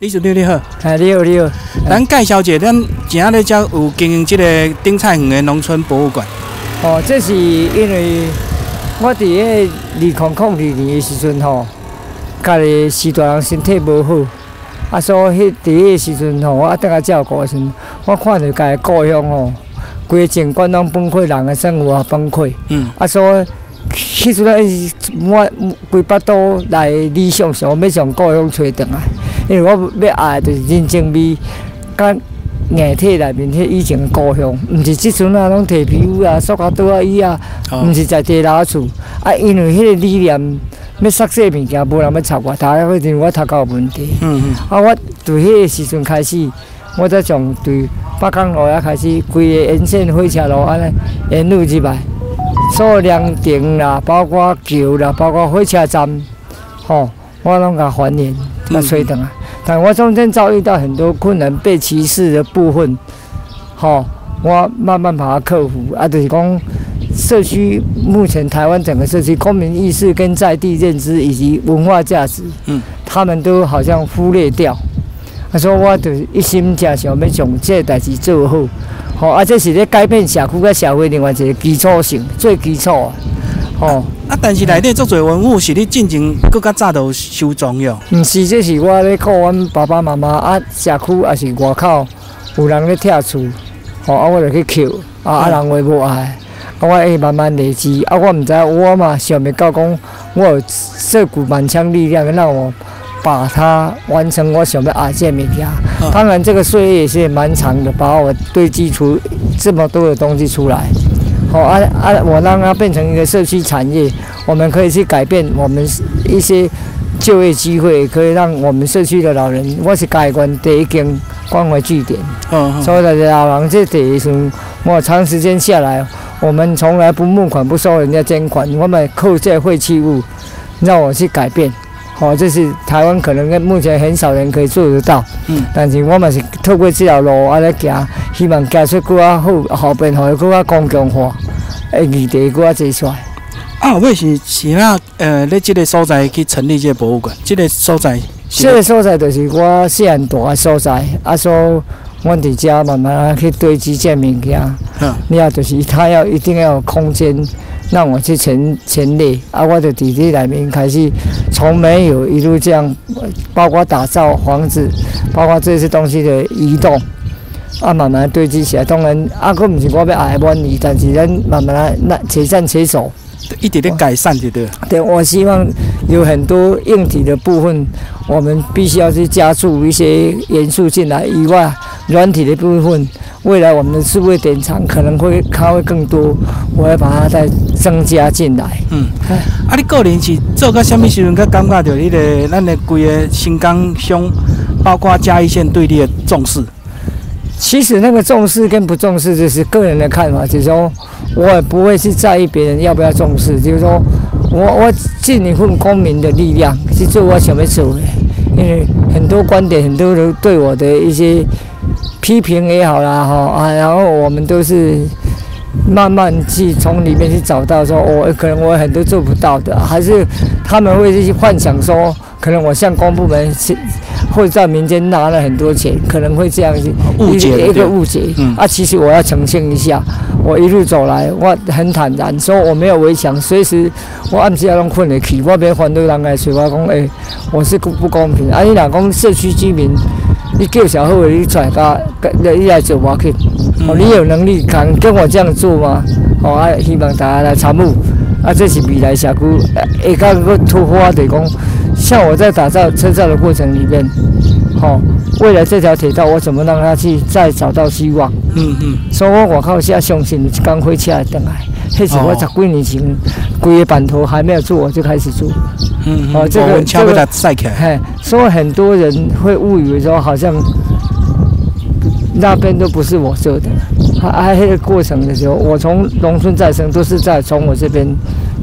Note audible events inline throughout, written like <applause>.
李主任你好，哎，你好，你好。咱介绍一下，咱今仔日才有经营这个丁菜园的农村博物馆。哦，这是因为我伫迄二零零二年的时阵吼，家己时大人身体无好，啊，所以迄伫迄个时阵吼，我等下照顾的时阵，我看到家己故乡吼，规个景观拢崩溃，人的生活也崩溃。嗯，啊，所以迄阵咧，我规巴肚来理想想要从故乡找倒来。因为我要爱就是人情味，甲硬体内面迄以前的故乡，毋是即阵啊，拢摕皮肤啊、塑胶袋啊、椅啊，毋是在地老厝。啊，因为迄个理念要塞些物件，无人要插我，大家会认为我头壳有问题。嗯嗯。啊，我从迄个时阵开始，我才从对北港路啊开始，规个沿线火车路安尼沿路入来，所有凉亭啦，包括桥啦，包括火车站，吼，我拢甲还原。甲吹等啊，但我中间遭遇到很多困难，被歧视的部分，吼，我慢慢把它克服。啊，就是讲社区目前台湾整个社区公民意识跟在地认知以及文化价值，嗯，他们都好像忽略掉。他说，我就一心正想要将这代志做好，好，啊，这是咧改变社区跟社会另外一个基础性，最基础啊。哦，啊，但是内底足侪文物是你进前搁较早都收藏哟。毋是，这是我咧靠阮爸爸妈妈啊，社区也是外口有人咧拆厝，吼啊，我就去捡，啊啊人话无爱，啊我会慢慢累积，啊我毋知我嘛想袂到讲，我有这股满腔力量让我把它完成我想要爱这物件。当然这个岁月也是蛮长的，把我堆积出这么多的东西出来。哦啊啊！我让它变成一个社区产业，我们可以去改变我们一些就业机会，可以让我们社区的老人，我是改观第一间关怀据点。嗯所有的老人这第一层，我长时间下来，我们从来不募款，不收人家捐款，我们扣这废弃物，让我去改变。哦，这是台湾可能目前很少人可以做得到。嗯。但是我们是透过这条路安尼行，希望行出更加好，后边会更加公共化。诶，议题搁较做出来。啊，我是是那呃，咧即个所在去成立即个博物馆，即个所在。这个所在就是我细汉大个所在，啊，所阮伫遮慢慢去堆积这物件。嗯。你要就是他要一定要有空间让我去陈陈列，啊，我就伫这内面开始从没有一路这样，包括打造房子，包括这些东西的移动。啊，慢慢堆积起来。当然，啊，佫毋是我要爱满意，但是咱慢慢来，那且战且走，一点点改善就对。对，我希望有很多硬体的部分，我们必须要去加注一些元素进来。以外，软体的部分，未来我们的智慧典藏可能会它会更多，我要把它再增加进来。嗯，啊，你个人是做到什么时阵，佮感觉到你个咱的规个新港乡，包括嘉义县对你的重视？其实那个重视跟不重视，就是个人的看法。就是说，我也不会去在意别人要不要重视。就是说，我我尽一份公民的力量去做我想要做的。因为很多观点，很多人对我的一些批评也好啦，哈啊，然后我们都是慢慢去从里面去找到说，我可能我很多做不到的，还是他们会去幻想说，可能我向公部门去去。或者在民间拿了很多钱，可能会这样子误解一个误解。嗯啊，其实我要澄清一下，我一路走来，我很坦然，说我没有围墙，随时我暗时要拢困得起，我别反对人来说我讲，哎，我是不不公平。啊，你若讲社区居民，你叫小伙你出来家，你来做我去，哦，你有能力敢跟我这样做吗？哦，啊，希望大家来参与。啊，这是未来社区，下加个突发的讲。像我在打造车站的过程里面，好，未来这条铁道我怎么让它去再找到希望？嗯嗯。所以我我靠，现在相信刚飞起来等来，那时我十几年前，规个版图还没有做，我就开始做。嗯哦，这个这个赛起来。嘿，所以很多人会误以为说，好像那边都不是我做的。啊，那个过程的时候，我从农村再生都是在从我这边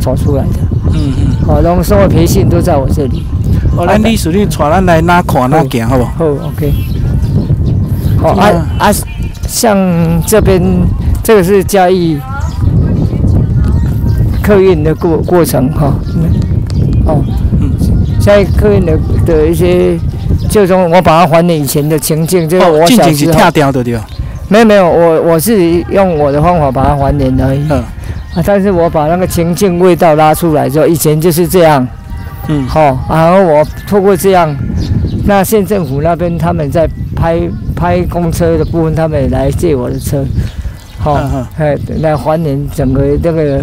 走出来的。嗯嗯。好，农生活培训都在我这里。哦，咱历史你带咱来哪看哪行，好不？好好，OK。好啊啊，像这边这个是嘉义客运的过过程哈。哦，嗯，嘉义客运的的一些就从我把它还原以前的情境，就是我小时候跳掉的对？没有没有，我我是用我的方法把它还原而已。嗯啊，但是我把那个情境味道拉出来之后，以前就是这样，嗯，好、然后我透过这样，那县政府那边他们在拍拍公车的部分，他们也来借我的车，好、嗯嗯。哎，来还原整个那个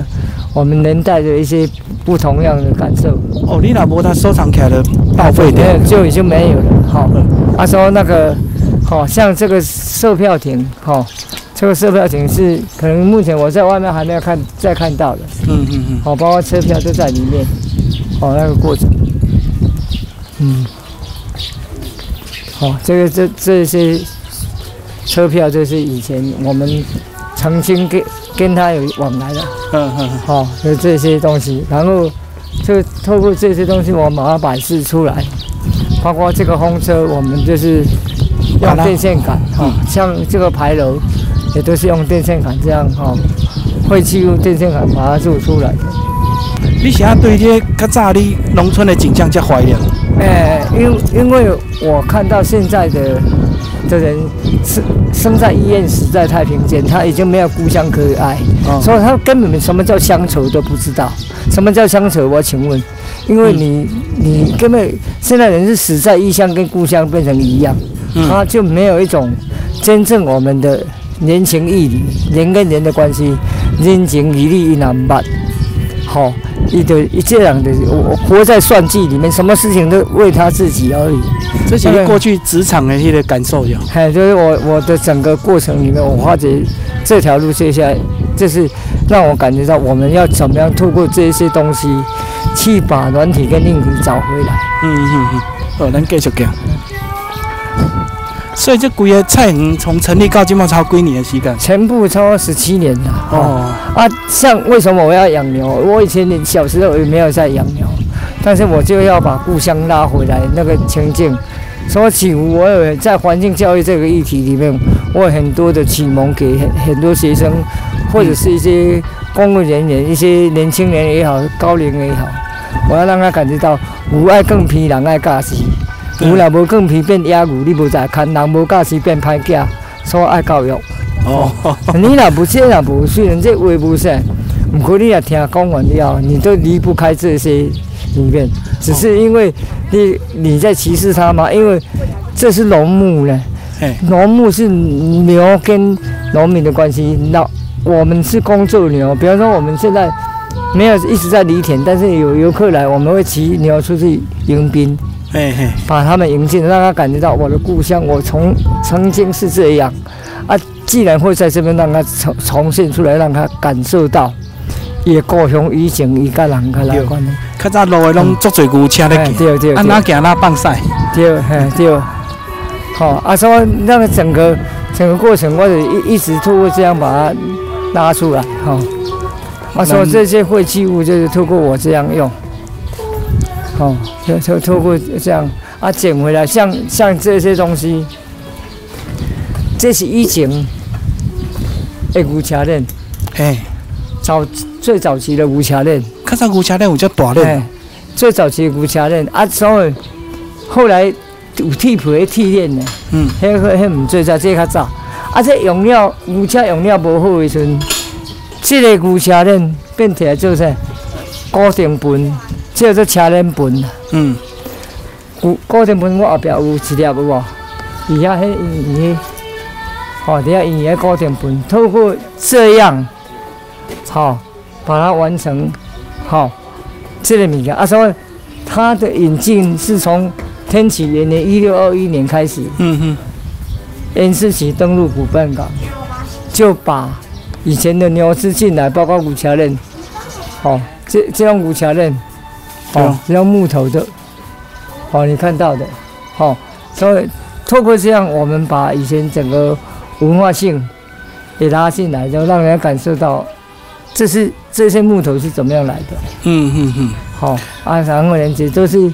我们年代的一些不同样的感受。哦，你若无它收藏起来的报废掉。没有，就已经没有了。好、嗯。他说那个，好、像这个售票亭，好、这个售票亭是可能目前我在外面还没有看再看到的，嗯嗯嗯，好、包括车票都在里面，哦、那个过程，嗯，好、这个这这些车票就是以前我们曾经跟跟他有往来的，嗯嗯好、有这些东西，然后就透过这些东西，我把它摆示出来，包括这个风车，我们就是用电线杆，哈、嗯像这个牌楼也都是用电线杆这样，哈、会去用电线杆把它做出来的。你现在对这个较早你农村的景象较怀念？哎，因因为我看到现在的的人生生在医院，死在太平间，他已经没有故乡可以爱。哦所以他根本什么叫乡愁都不知道。什么叫乡愁？我请问，因为你、你根本现在人是死在异乡跟故乡变成一样，嗯他就没有一种真正我们的人情义理，人跟人的关系，人情义理一难办。好、一的一这样的，我我活在算计里面，什么事情都为他自己而已。这是你过去职场的迄个感受呀。哎，就是我我的整个过程里面，我发觉这条路接下来，就是让我感觉到我们要怎么样透过这些东西，去把软体跟硬体找回来。嗯嗯嗯，好，咱继续讲。所以这规个菜园从成立到今嘛超几年的时间？全部超过十七年了。哦哦，啊，像为什么我要养牛？我以前小时候也没有在养牛，但是我就要把故乡拉回来那个情境。所以起我有在环境教育这个议题里面，我有很多的启蒙给很很多学生，或者是一些公务人员、一些年轻人也好，高龄也好，我要让他感觉到无爱更皮，人爱教死。有若无更皮变野牛，你无在看；人无教驶变歹囝，所以爱教育。哦，<laughs> 你若不这若不，虽然这话不是，不过你也听讲完了，你都离不开这些里面。只是因为你你在歧视他吗？因为这是农牧呢，嘿，农牧是牛跟农民的关系。那我们是工作牛，比方说我们现在没有一直在犁田，但是有游客来，我们会骑牛出去迎宾。嘿嘿，把他们迎进，让他感觉到我的故乡，我从曾经是这样。啊。既然会在这边让他重重现出来，让他感受到，伊故乡以前伊甲人甲来关的，较早路的拢足侪牛车咧哎行，对对。啊哪对行哪放屎。对，嘿对，好啊，所以那个整个整个过程，我就一一直透过这样把它拉出来，哈、啊，说这些废弃物就是透过我这样用，哦，就就透过这样啊捡回来，像像这些东西，这是以前的牛车链，嘿，早最早期的牛车链，较早牛车链有遮大咧哎，，最早期的牛车链啊，所以后来有替皮的替链呢。嗯，迄个迄毋做，才这较早。啊，这用料牛车用料无好的时阵，这个牛车链变起来做啥？固定盆，叫做车链盆。嗯，固固定盘我后壁有一粒有无？伊遐迄圆圆，吼，底下圆圆的固定盆，透过这样，好、把它完成，好、这个物件啊，所以它的引进是从天启元年一六二一年开始。嗯哼，恩施起登陆古笨港，就把以前的牛只进来，包括五桥人，哦，这这种五桥链，哦只要木头的，哦，你看到的，哦，所以透过这样，我们把以前整个文化性也拉进来，就让人家感受到，这是这些木头是怎么样来的，嗯嗯嗯，好、啊，然后人家都是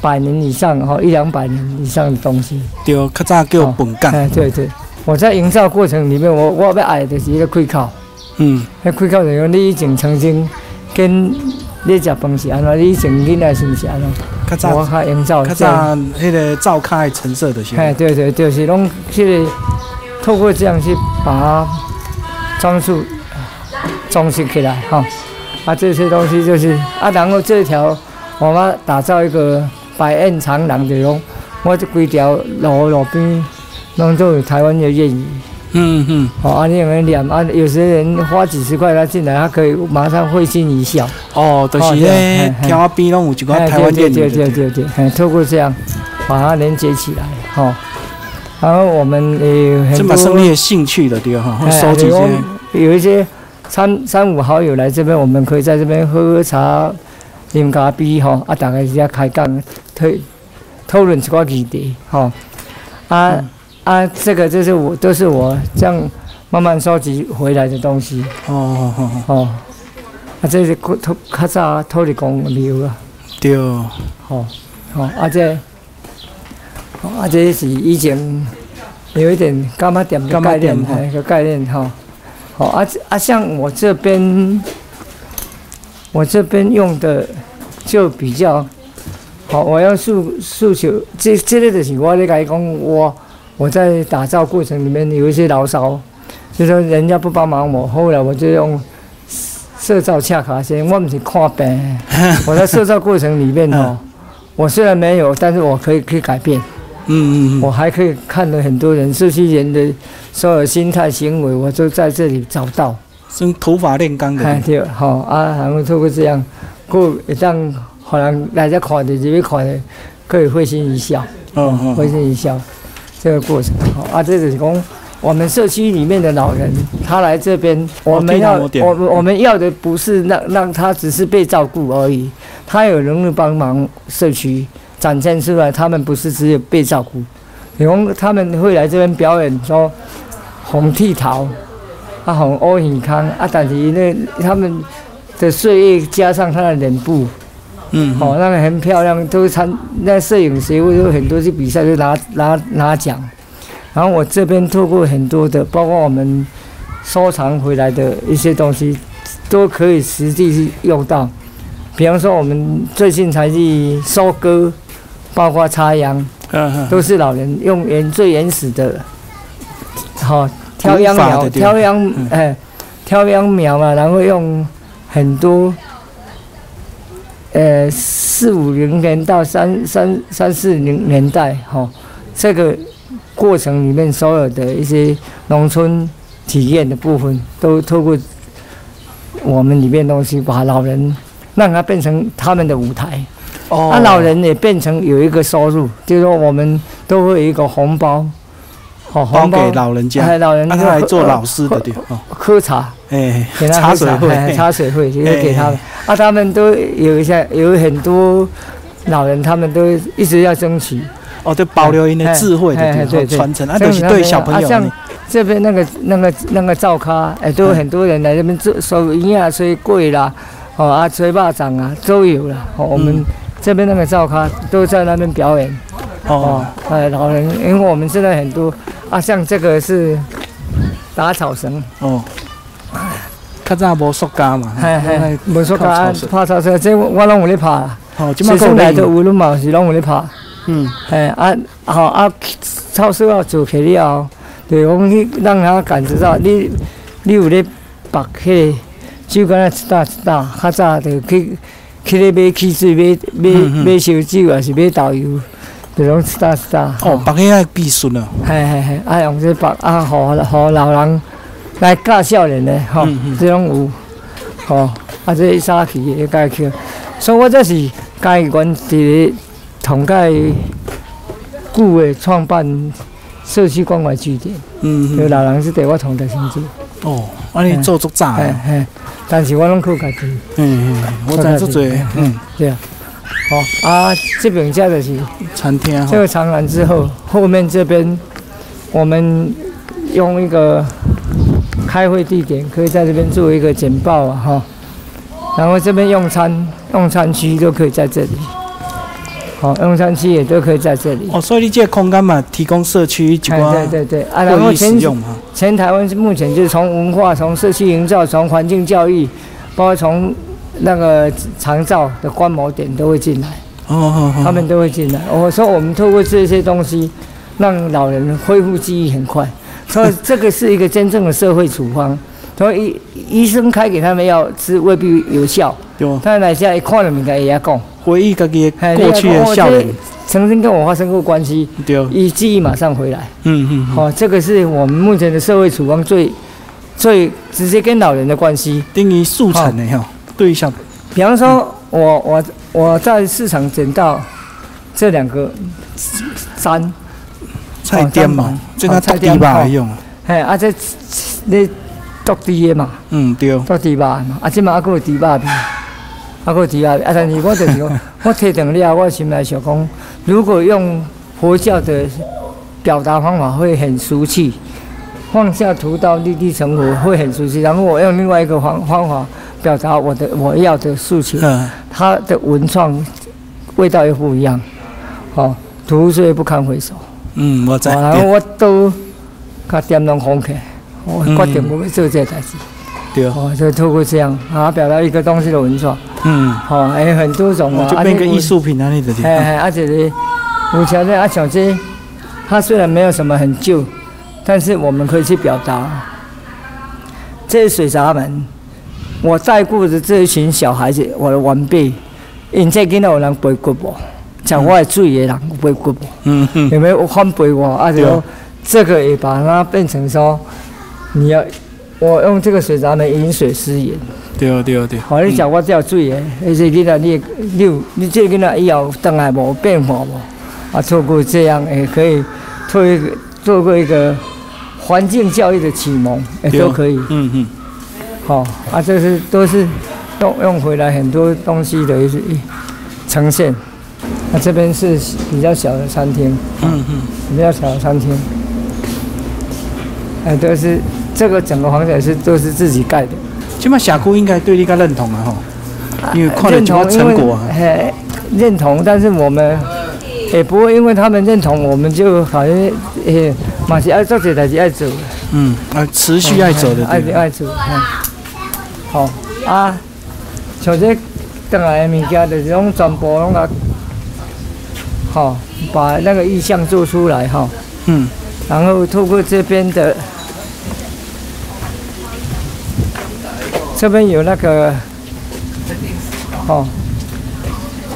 百年以上，哈、一两百年以上的东西。对，较早叫本干，哎，对对，我在营造过程里面，我我要爱的是一个开口，嗯，那开口就是讲你以前曾经跟你食饭是安怎，你以前囡仔是毋是安怎？较早我较营造较。早迄个灶开陈设的是吗，哎，对对，就是拢去透过这样去把它装饰装饰起来哈。啊，这些东西就是啊，然后这条我们打造一个百宴长廊的用，我这规条路路边拢都有台湾的谚语。嗯嗯，哦，啊，你有没有念啊？有些人花几十块他进来，他可以马上会心一笑。哦，就是哦对咧嘿。嘿条仔边拢有一个哎台湾对谚语的，对对对对，哎，透过这样把它连接起来，哈、然后我们也有很这多嘛算你的兴趣的对哈，收集这些，有一些三三五好友来这边，我们可以在这边喝喝茶、饮咖啡哈，啊，大家一下开讲，讨讨论一寡议题哈，啊、嗯啊，这个就是我都是我这样慢慢收集回来的东西哦哦哦，哦，啊，这是古土较早土地公庙啊。对，吼、吼，啊这，吼啊这是以前有一点干妈点的概念，店吼哎，个概念哈。好啊这啊，像我这边，我这边用的就比较好，我要诉诉求，这这类的是我咧讲讲，我我在打造过程里面有一些牢骚，就说人家不帮忙我，后来我就用社造恰卡先，我不是看病。<laughs> 我在塑造过程里面哦，我虽然没有，但是我可以可以改变，嗯嗯嗯，我还可以看了很多人，这些人的所有心态行为，我都在这里找到。算土法炼钢的，哎对，好啊，然后透过这样，过会当可能大家看的，这边看的，可以会心一笑，嗯嗯会心一笑，这个过程。好啊，这是讲我们社区里面的老人，他来这边，我们要我我们我们要的不是让让他只是被照顾而已，他有能力帮忙社区展现出来，他们不是只有被照顾，比如他们会来这边表演说红剃头，啊红欧喜康啊，但是那他们的岁月加上他的脸部，嗯，哦，那个很漂亮，都参那摄影协会有很多去比赛，就拿拿拿奖。然后我这边透过很多的，包括我们收藏回来的一些东西，都可以实际去用到。比方说，我们最近才去收割，包括插秧，嗯嗯，都是老人用原最原始的，好、挑秧苗，挑秧嗯，哎，挑秧苗嘛，然后用很多，呃，四五零年到三三三四零年代，哈、这个过程里面所有的一些农村体验的部分，都透过我们里面东西，把老人让他变成他们的舞台。哦，那、老人也变成有一个收入，就是说我们都会有一个红包，好、包红包给老人家，哎，老人让就他来做老师的对，哦，喝茶，哎，给他喝茶水会，哎茶水会就是给他们哎。啊，他们都有一些有很多老人，他们都一直要争取。哦，对，保留因的智慧的对，传承，啊，都是对小朋友啊像，这边那个那个那个灶咖，哎，都有很多人来这边做收银啊、吹柜啦，哦啊、吹巴掌啊都有啦。哦，我们嗯这边那个灶咖都在那边表演。哦哦，，呃，老人，因为我们现在很多啊，像这个是打草绳，哦，较早无塑胶嘛，无说靠讲草绳拍草绳，即我我拢有咧拍。即摆学生来都够有，拢嘛是拢有咧拍，嗯，嘿啊，好啊，草绳啊做起了后，就是讲你让他感觉到你你有咧绑迄个酒干一打一打，较早就去去咧买汽水，买买买烧酒，还是买豆油，就拢一打一打。哦，绑起来必顺了，系系系，啊用这白啊，互互老人来教少年的吼嗯嗯，这种有吼，啊这早期的介去，所以我这是家阮伫咧同介久的创办社区关怀据点，嗯，有嗯老人是对我同台生做，哦，啊，你做足早嘿的，嘿，但是我拢靠家己，嗯嗯，我知做做，嗯，对啊，哦啊这边家就是。餐厅哈，这个长廊之后，后面这边我们用一个开会地点，可以在这边做一个简报啊哈。然后这边用餐用餐区都可以在这里，好，用餐区也都可以在这里。哦，所以你这个空间嘛，提供社区一对对对，啊，然后全用嘛，全台湾是目前就是从文化、从社区营造、从环境教育，包括从那个长照的观摩点都会进来。哦哦哦，他们都会进来。我说我们透过这些东西，让老人恢复记忆很快，所以这个是一个真正的社会处方。所以医医生开给他们药吃未必有效，对，但来家一看了物件也要讲，回忆自己过去的笑脸，曾经跟我发生过关系，对，一记忆马上回来。嗯嗯嗯，哦，这个是我们目前的社会处方最最直接跟老人的关系。等于速成的哈，对象，比方说，我我我在市场捡到这两个山，菜店嘛哦，这个菜菜店吧店用，嘿，啊这你剁猪的嘛，嗯对，剁猪肉的嘛，啊即嘛还佫有猪肉片，啊佫有猪肉片，啊但是我就是讲，<laughs> 我提定了，我心内想讲，如果用佛教的表达方法会很俗气，放下屠刀立地成佛会很俗气，然后我用另外一个方方法表达我的我要的诉求。嗯，它的文创味道又不一样，哦，图虽不堪回首，嗯，我知，哦然后我都甲点拢红起来，我嗯决定我要做这个代志，对，哦，就透过这样啊表达一个东西的文创，嗯，哦，还有很多种啊，就变个啊艺，术品啊，你的嘿嘿，啊这个有条件啊小这，它虽然没有什么很旧，但是我们可以去表达，这是水闸门，我带过的这一群小孩子，我的晚辈，因这囡仔有人背骨无？像我的水的人有背骨无？嗯嗯，有没有反背我？啊，对就这个也把它变成说，你要我用这个水闸门饮水思源。对对对，好，你讲我这水的，而且囡仔你你有你这个囡仔以后当然无变化无？啊，透过这样也可以做一个做过一个环境教育的启蒙，也都可以。嗯嗯，好、啊，这是都是用用回来很多东西的一些呈现。那、这边是比较小的餐厅，嗯嗯，比较小的餐厅，哎，都是这个整个房子也是都是自己盖的。起码社区应该对你较认同啊吼，因为看了认这个成果啊，嘿，认同，但是我们也不会因为他们认同，我们就好像诶，马是爱做这代志爱做。的。嗯，啊，持续爱做的，爱对，爱做，嗯好啊，像这等来的物件，就是讲全部拢啊，好，把那个意象做出来哈，嗯，然后透过这边的，这边有那个，哦，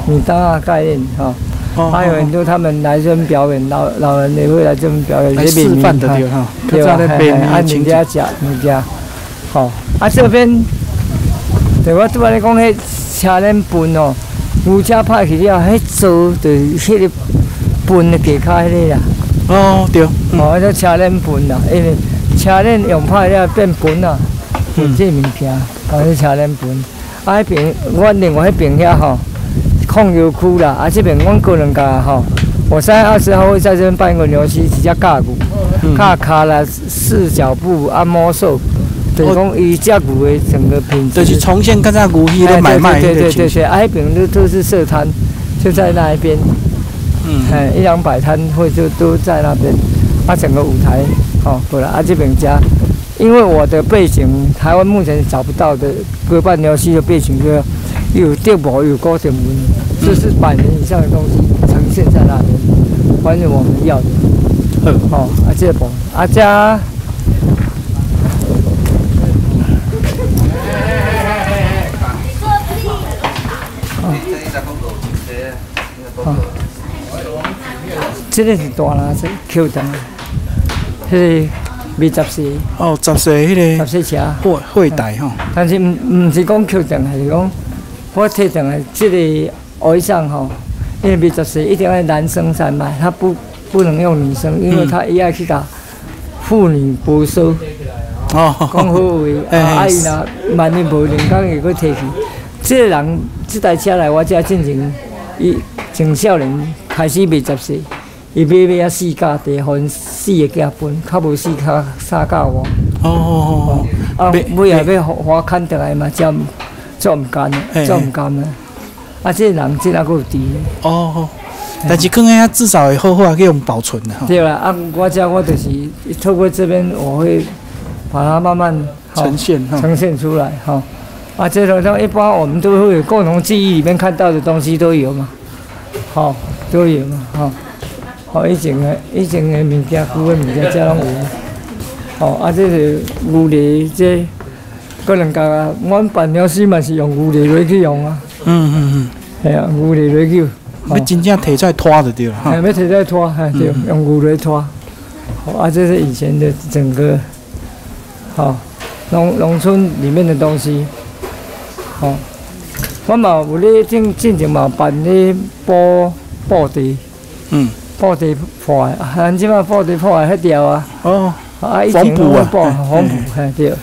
米大概念哈，哦还有很多他们来这边表演，老老人也会来这边表演，来这边示范的哈对哈，对吧？按人家，讲，人家，好、啊这边，对我拄仔咧讲，迄车轮分哦，牛车拍去了，迄做就是迄个分的地骹迄个啦，哦对，嗯哦，迄车轮分啦，因为车轮用拍了变分啦，分这物件，哦，迄车轮分。啊，迄边阮另外迄边遐吼，控油区啦，啊这边阮个人家吼，我三月二十号会在这边办一个牛溪，一只架骨、架卡卡啦、四脚步、按摩手，就是讲伊只牛的整个品质。就是重现刚才牛皮的买卖哎对对对对对，啊，那边都都是设摊，就在那一边，嗯，哎，一两百摊或就都在那边，啊，整个舞台哦过来，啊这边家，因为我的背景，台湾目前找不到的歌伴鸟戏的背景，歌有电波，有高点文，就是百年以上的东西呈现在那边，反正我们要的。好，哦，啊，这部啊，这这个是大啦，是 Q 灯，迄个二十四、哦，十岁迄个十四车，会会台吼，但是毋毋是讲 Q 灯，还是讲我摕灯的这个衣裳吼，因为二十四一定要男生才买，他不不能用女生，因为他伊要去甲妇女保收。讲哦，好话，<laughs> 哎。啊，啊伊若万一无人工会搁摕去。即个人即台车来我遮进前，伊从少年开始卖十岁，伊买买啊四架地分四个价分，较无四架三架外。哦哦啊，买尾也要互花牵倒来嘛，遮毋做毋甘的，嘿做毋甘啊。啊，即个人即哪佫有伫的。哦哦，但是可能遐至少会好好去用保存的吼，对啦，啊，我遮我就是透过这边，我会把它慢慢呈现，呈现出来哈。啊，这种像一般我们都会有共同记忆里面看到的东西都有嘛。好、都有嘛，吼、吼、以前的以前的物件，旧的物件遮拢有。吼、啊，这是牛犁，这个人家啊，阮办了事嘛是用牛犁落去用啊，嗯嗯嗯系啊，牛犁落去。嗯，要真正摕出来拖就对了哈还。要摕在拖，嘿对，用牛来拖。好啊，这是以前的整个，好农农村里面的东西。好，我嘛有咧进进前嘛办咧布布地，嗯，布地破的，啊，咱即摆布地破的迄条啊，哦，啊，以前缝补啊布缝补，嘿对。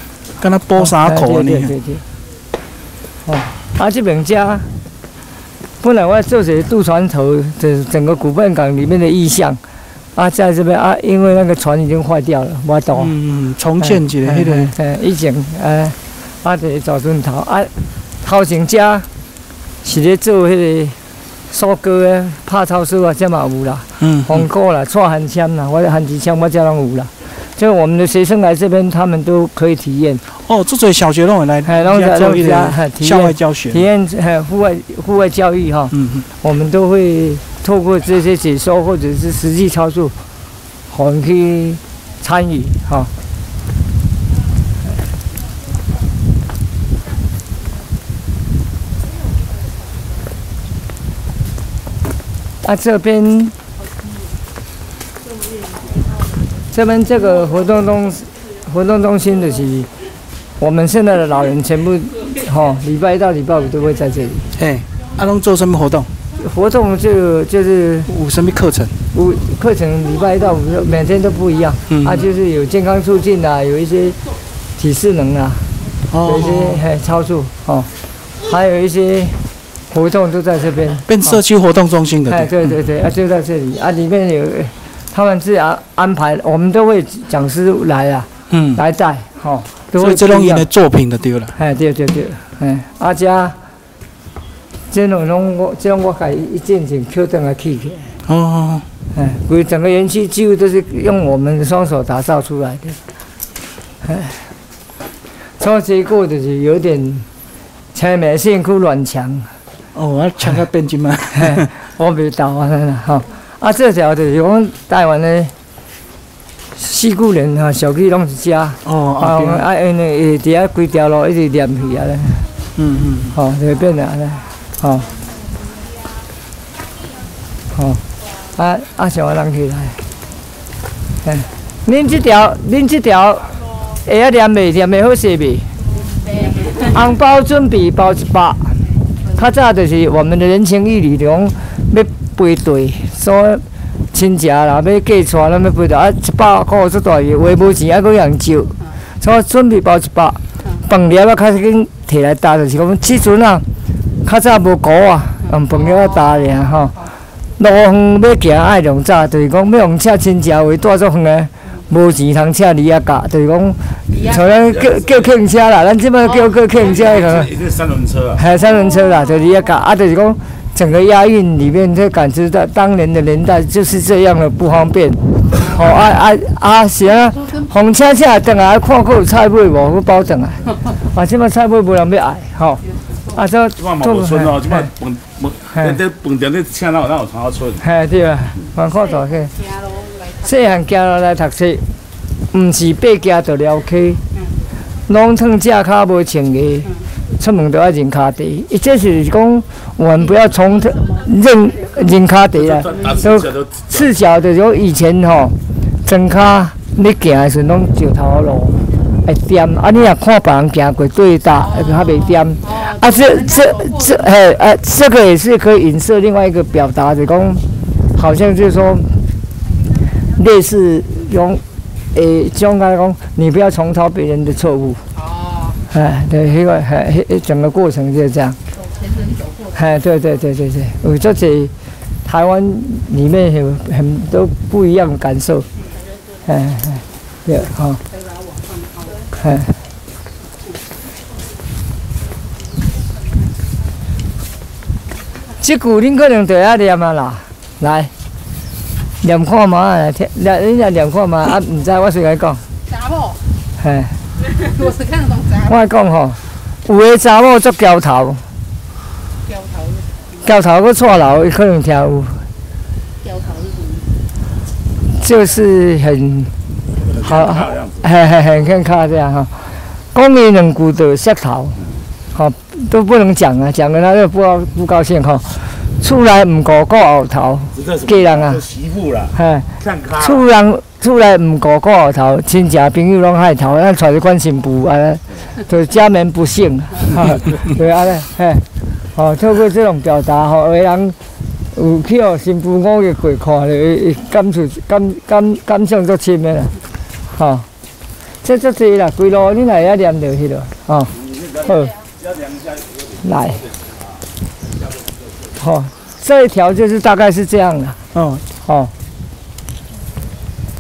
敢若补衫裤安尼。对对对对。哦，啊，这边家本来我做些渡船头，这整个古笨港里面的意象，啊，在这边啊，因为那个船已经坏掉了，我懂。嗯嗯，重建一个迄个，嗯，以前呃，啊，就是早春头啊，头前遮是咧做迄个苏哥的拍草书啊，这嘛有啦，嗯，红果啦，串寒枪啦，我的寒机枪我这拢有啦。就我们的学生来这边，他们都可以体验。哦，做侪小学拢会来嘿拢在做一拢在嘿个校外教学。体验户外户外教育哈，嗯嗯，我们都会透过这些解说或者是实际操作，我们去参与哈。啊，这边这边这个活动中活动中心的是我们现在的老人全部哦，礼拜一到礼拜五都会在这里。嘿，啊，拢做什么活动？活动就就是有什么课程？五课程礼拜一到五每天都不一样，嗯啊，就是有健康促进啊，有一些体适能啊，有一些哦，嘿操作哦，还有一些活动都在这边。变社区活动中心的。哎，对对对，啊，就在这里啊，里面有他们是安安排，我们都会讲师来啊，嗯，来带，吼、都所以这种因的。作品就丢了。哎，对对对，哎，啊遮，这种拢我这种我家一进前扣登来起起来。哦，哎，规整个园区几乎都是用我们的双手打造出来的。哎，从结果就是有点前面辛苦乱墙，哦，我抢个变金嘛。我袂到啊啦吼。啊，这条就是讲台湾的四股人哈，小区拢是遮。哦，啊，啊，对啊，因为伫遐规条路一直连去啊咧，嗯嗯，吼，就会变啊咧，吼，吼，啊啊，像我人起来，嘿，恁即条，恁即条会晓念袂？念袂好势袂？<laughs> 红包准备包一百，较早就是我们的人情义理，就讲要排队，所以亲戚啦，要嫁娶，咱要排队啊，一百块这大个，话无钱还佫用借，所以准备包一百，饭粒啊开始紧摕来搭，就是讲即阵啊，较早无鼓啊，用饭粒啊搭尔吼。路远要行爱量早，就是讲要用请亲戚话带足远的，无钱通请你啊价，就是讲像咱叫叫客运车啦，咱即摆叫叫客运车可能。一个三轮车啊，还有三轮车啦，就是一个啊，就是讲整个押运里面，就感知到当年的年代就是这样的不方便。吼、啊啊啊是啊，红车车等来看看有菜尾无，我包等 <laughs> 啊。啊，即摆菜尾无人要爱，吼、啊，这即摆嘛无村哦，即摆饭饭，嘿你这饭店你请哪有哪有传到村？嘿对啊，蛮看大去。细汉行落来读书，毋是爬家就撩溪，拢趁正骹无穿鞋，出门都要认骹地。伊这是讲，我们不要从认认骹地啦，都赤脚的就以前吼，真骹你行的时阵拢石头路。会颠，啊！你若看别人行过对搭，较袂颠。啊，这这这，嘿，呃，这个也是可以引射另外一个表达，就是讲，好像就是说，类似用，诶，这种来讲，你不要重蹈别人的错误。哦。哎，对，迄个，哎，迄整个过程就是这样。哎，对对对对对，有这些台湾里面有很多不一样的感受。哎哎，对，好。哎。即句恁可能就要念啊啦，来念看嘛，来听，来念看嘛，啊，毋知我先甲你讲，查某，嘿，<laughs> 我是看懂查我讲吼，有诶查某足交头，掉头，掉头个错楼可能听有，掉头是什么？就是很好。很很很看卡这样哈。公民两句的舌头，好、都不能讲啊，讲了他就不高不高兴哈。出来唔顾顾后头，是这什嫁人啊嘿，看咖。出人出来唔顾顾后头，亲戚朋友拢害头，咱娶一款新妇啊，<laughs> 就家门不幸，<laughs> 哈，对啊咧，嘿，哦，透过这种表达，吼，有的人有去互新妇五日过看咧，感受感感感想足深的啦，吼、这足济啦，规路你来也念着去了，吼、好，来，吼、这一条就是大概是这样的，哦，哦。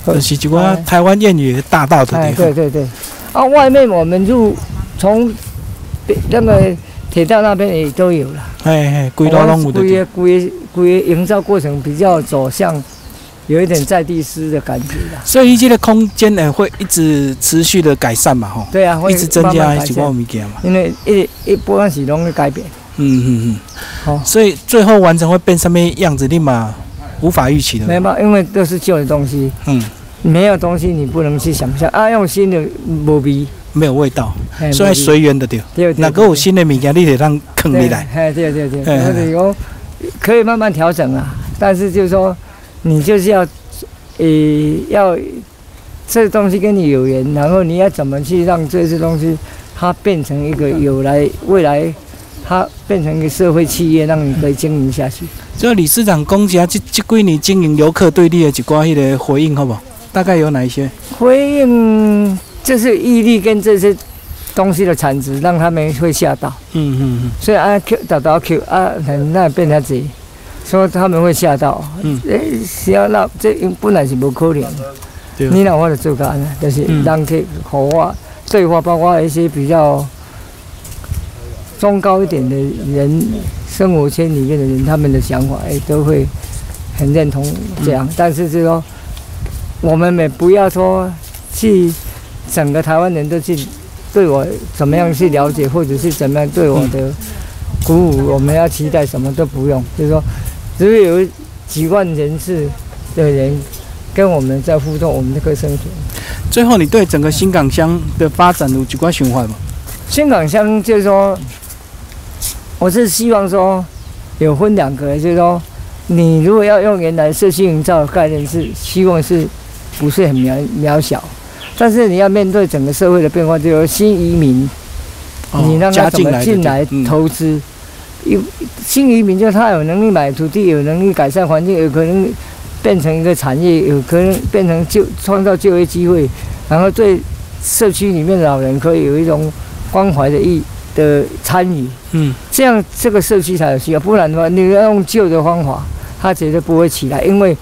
就是一寡台湾谚语的大道的哎，地方。对对对，啊，外面我们就从那个铁道那边也都有了，哎哎，规路拢有的地规个规个规个营造过程比较走向有一点在地师的感觉啦。所以这个空间呢会一直持续的改善嘛，吼，对啊，会一直增慢加一寡慢改善物件嘛。因为一一波开始拢会改变。嗯嗯嗯。好所以最后完成会变什么样子，立马无法预期的。没办法，因为都是旧的东西，嗯，没有东西你不能去想象。啊，用新的无味，没有味道，所以随缘的对。对对那个有新的物件，你得让坑你来。哎，对对对，嘿嘿。或者有可以慢慢调整啊，但是就是说，你就是要，呃，要这东西跟你有缘，然后你要怎么去让这些东西它变成一个有来未来，它变成一个社会企业，让你可以经营下去。所以理事长讲一下，这这几年经营游客对你的一寡迄个回应，好不好？大概有哪一些？回应就是毅力跟这些东西的产值，让他们会吓到。嗯嗯嗯。所以啊 Q 打到 Q 啊，很那变成这，说他们会吓到。嗯诶，是要那这本来是无可能的。对你那我就做个安尼，就是嗯让去和我对话，包括一些比较中高一点的人，生活圈里面的人，他们的想法，哎，都会很认同这样。但是就是说，我们也不要说去整个台湾人都去对我怎么样去了解，或者是怎么样对我的鼓舞，我们要期待什么都不用，就是说，只是有几万人次的人跟我们在互动，我们就可以生存。最后，你对整个新港乡的发展有几寡想法吗？新港乡就是说，我是希望说有分两个，就是说，你如果要用原来社区营造的概念，是希望是不是很渺渺小，但是你要面对整个社会的变化，就是新移民，你让他怎么进来嗯投资？有新移民，就是他有能力买土地，有能力改善环境，有可能变成一个产业，有可能变成就创造就业机会，然后对社区里面的老人可以有一种关怀的意的参与，嗯，这样这个社区才有需要，不然的话，你要用旧的方法，它绝对不会起来，因为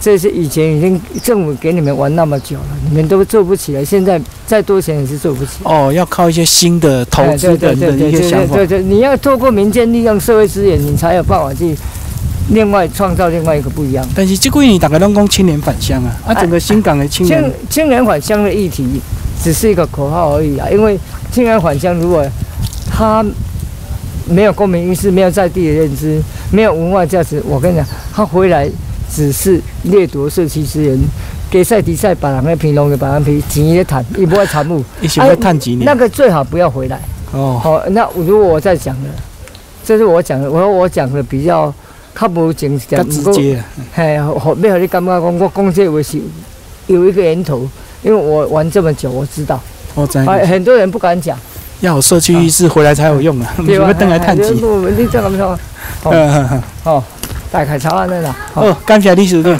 这是以前已经政府给你们玩那么久了，你们都做不起来，现在再多钱也是做不起来。哦，要靠一些新的投哎资人的一些想法对。对对，你要透过民间利用社会资源，你才有办法去另外创造另外一个不一样。但是这几年大家拢讲青年返乡啊，啊，整个新港的青年青，青年返乡的议题只是一个口号而已啊，因为青年返乡如果他没有公民意识，没有在地的认知，没有文化价值，我跟你讲，他回来只是掠夺社区资源。给赛迪赛把人的平农的把人皮钱一谈，也不会产物，一起会探几年那。个最好不要回来。哦，好、那如果我在讲的，这是我讲的，我说我讲的比较较无情较讲，直接啊。嘿，好，要互你感觉讲，我讲这话是有一个源头，因为我玩这么久，我知道，我知啊，很多人不敢讲，要有社区意识回来才有用啊，不是要登来探几。不，你这样说，嗯嗯嗯哦，大概查案了啦，好好，感谢李司长。